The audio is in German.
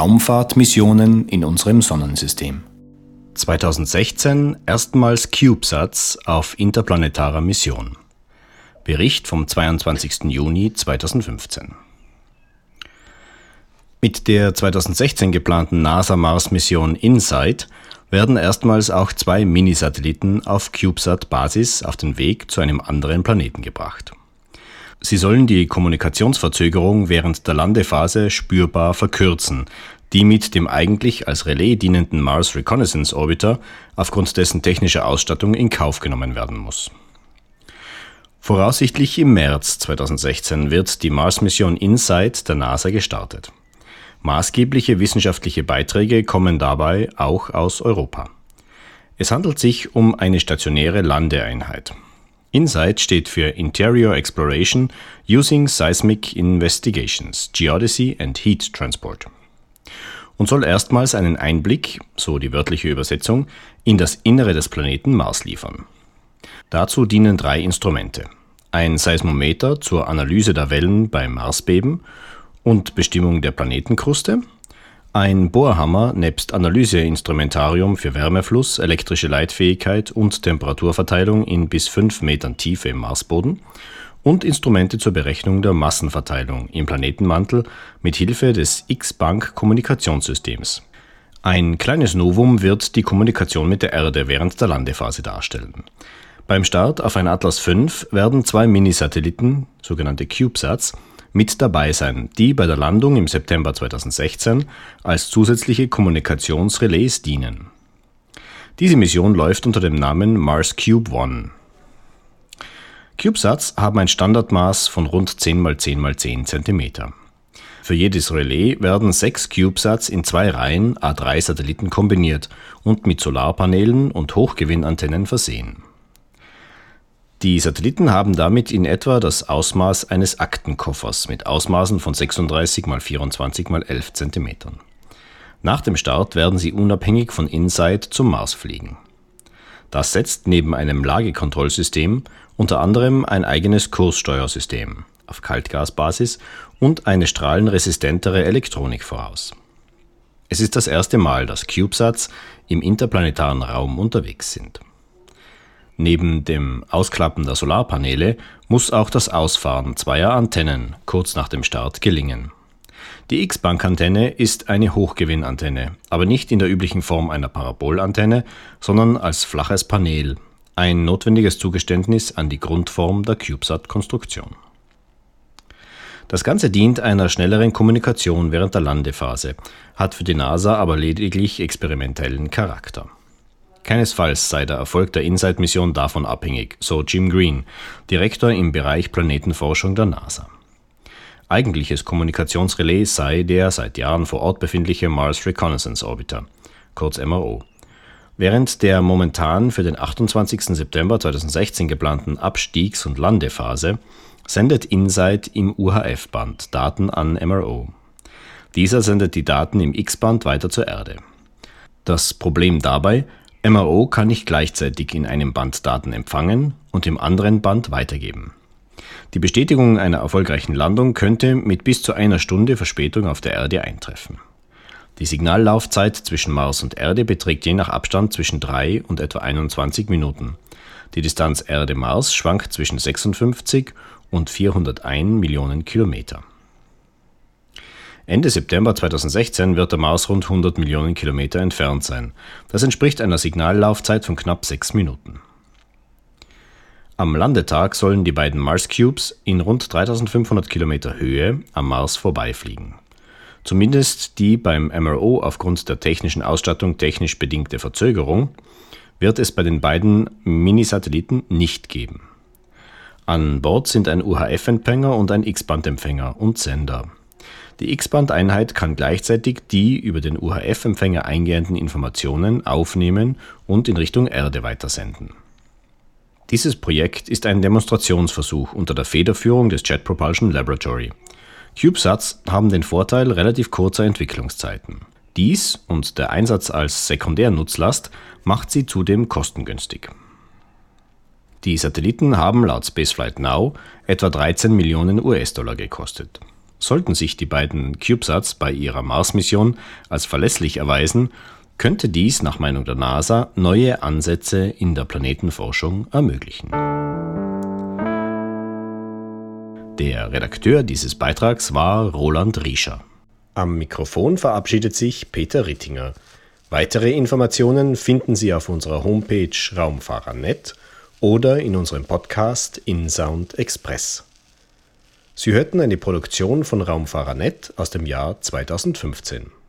Raumfahrtmissionen in unserem Sonnensystem. 2016 erstmals CubeSats auf interplanetarer Mission. Bericht vom 22. Juni 2015. Mit der 2016 geplanten NASA-Mars-Mission InSight werden erstmals auch zwei Minisatelliten auf CubeSat-Basis auf den Weg zu einem anderen Planeten gebracht. Sie sollen die Kommunikationsverzögerung während der Landephase spürbar verkürzen, die mit dem eigentlich als Relais dienenden Mars Reconnaissance Orbiter aufgrund dessen technischer Ausstattung in Kauf genommen werden muss. Voraussichtlich im März 2016 wird die Mars-Mission InSight der NASA gestartet. Maßgebliche wissenschaftliche Beiträge kommen dabei auch aus Europa. Es handelt sich um eine stationäre Landeeinheit. InSight steht für Interior Exploration Using Seismic Investigations, Geodesy and Heat Transport und soll erstmals einen Einblick, so die wörtliche Übersetzung, in das Innere des Planeten Mars liefern. Dazu dienen drei Instrumente. Ein Seismometer zur Analyse der Wellen beim Marsbeben und Bestimmung der Planetenkruste ein Bohrhammer nebst Analyseinstrumentarium für Wärmefluss, elektrische Leitfähigkeit und Temperaturverteilung in bis 5 Metern Tiefe im Marsboden und Instrumente zur Berechnung der Massenverteilung im Planetenmantel mit Hilfe des X-Bank-Kommunikationssystems. Ein kleines Novum wird die Kommunikation mit der Erde während der Landephase darstellen. Beim Start auf ein Atlas V werden zwei Minisatelliten, sogenannte CubeSats, mit dabei sein, die bei der Landung im September 2016 als zusätzliche Kommunikationsrelais dienen. Diese Mission läuft unter dem Namen Mars Cube One. CubeSats haben ein Standardmaß von rund 10 x 10 x 10 cm. Für jedes Relais werden sechs CubeSats in zwei Reihen A3-Satelliten kombiniert und mit Solarpanelen und Hochgewinnantennen versehen. Die Satelliten haben damit in etwa das Ausmaß eines Aktenkoffers mit Ausmaßen von 36 x 24 x 11 cm. Nach dem Start werden sie unabhängig von InSight zum Mars fliegen. Das setzt neben einem Lagekontrollsystem unter anderem ein eigenes Kurssteuersystem auf Kaltgasbasis und eine strahlenresistentere Elektronik voraus. Es ist das erste Mal, dass CubeSats im interplanetaren Raum unterwegs sind. Neben dem Ausklappen der Solarpaneele muss auch das Ausfahren zweier Antennen kurz nach dem Start gelingen. Die X-Bank-Antenne ist eine Hochgewinnantenne, aber nicht in der üblichen Form einer Parabolantenne, sondern als flaches Panel, ein notwendiges Zugeständnis an die Grundform der CubeSat-Konstruktion. Das Ganze dient einer schnelleren Kommunikation während der Landephase, hat für die NASA aber lediglich experimentellen Charakter. Keinesfalls sei der Erfolg der InSight-Mission davon abhängig, so Jim Green, Direktor im Bereich Planetenforschung der NASA. Eigentliches Kommunikationsrelais sei der seit Jahren vor Ort befindliche Mars Reconnaissance Orbiter, kurz MRO. Während der momentan für den 28. September 2016 geplanten Abstiegs- und Landephase sendet InSight im UHF-Band Daten an MRO. Dieser sendet die Daten im X-Band weiter zur Erde. Das Problem dabei, MRO kann nicht gleichzeitig in einem Band Daten empfangen und im anderen Band weitergeben. Die Bestätigung einer erfolgreichen Landung könnte mit bis zu einer Stunde Verspätung auf der Erde eintreffen. Die Signallaufzeit zwischen Mars und Erde beträgt je nach Abstand zwischen 3 und etwa 21 Minuten. Die Distanz Erde-Mars schwankt zwischen 56 und 401 Millionen Kilometer. Ende September 2016 wird der Mars rund 100 Millionen Kilometer entfernt sein. Das entspricht einer Signallaufzeit von knapp sechs Minuten. Am Landetag sollen die beiden Mars Cubes in rund 3500 Kilometer Höhe am Mars vorbeifliegen. Zumindest die beim MRO aufgrund der technischen Ausstattung technisch bedingte Verzögerung wird es bei den beiden Minisatelliten nicht geben. An Bord sind ein UHF-Empfänger und ein X-Band-Empfänger und Sender. Die X-Band-Einheit kann gleichzeitig die über den UHF-Empfänger eingehenden Informationen aufnehmen und in Richtung Erde weitersenden. Dieses Projekt ist ein Demonstrationsversuch unter der Federführung des Jet Propulsion Laboratory. CubeSats haben den Vorteil relativ kurzer Entwicklungszeiten. Dies und der Einsatz als Sekundärnutzlast macht sie zudem kostengünstig. Die Satelliten haben laut Spaceflight Now etwa 13 Millionen US-Dollar gekostet. Sollten sich die beiden CubeSats bei ihrer Mars-Mission als verlässlich erweisen, könnte dies nach Meinung der NASA neue Ansätze in der Planetenforschung ermöglichen. Der Redakteur dieses Beitrags war Roland Riescher. Am Mikrofon verabschiedet sich Peter Rittinger. Weitere Informationen finden Sie auf unserer Homepage Raumfahrer.net oder in unserem Podcast InSound Express. Sie hörten eine Produktion von Raumfahrer.net aus dem Jahr 2015.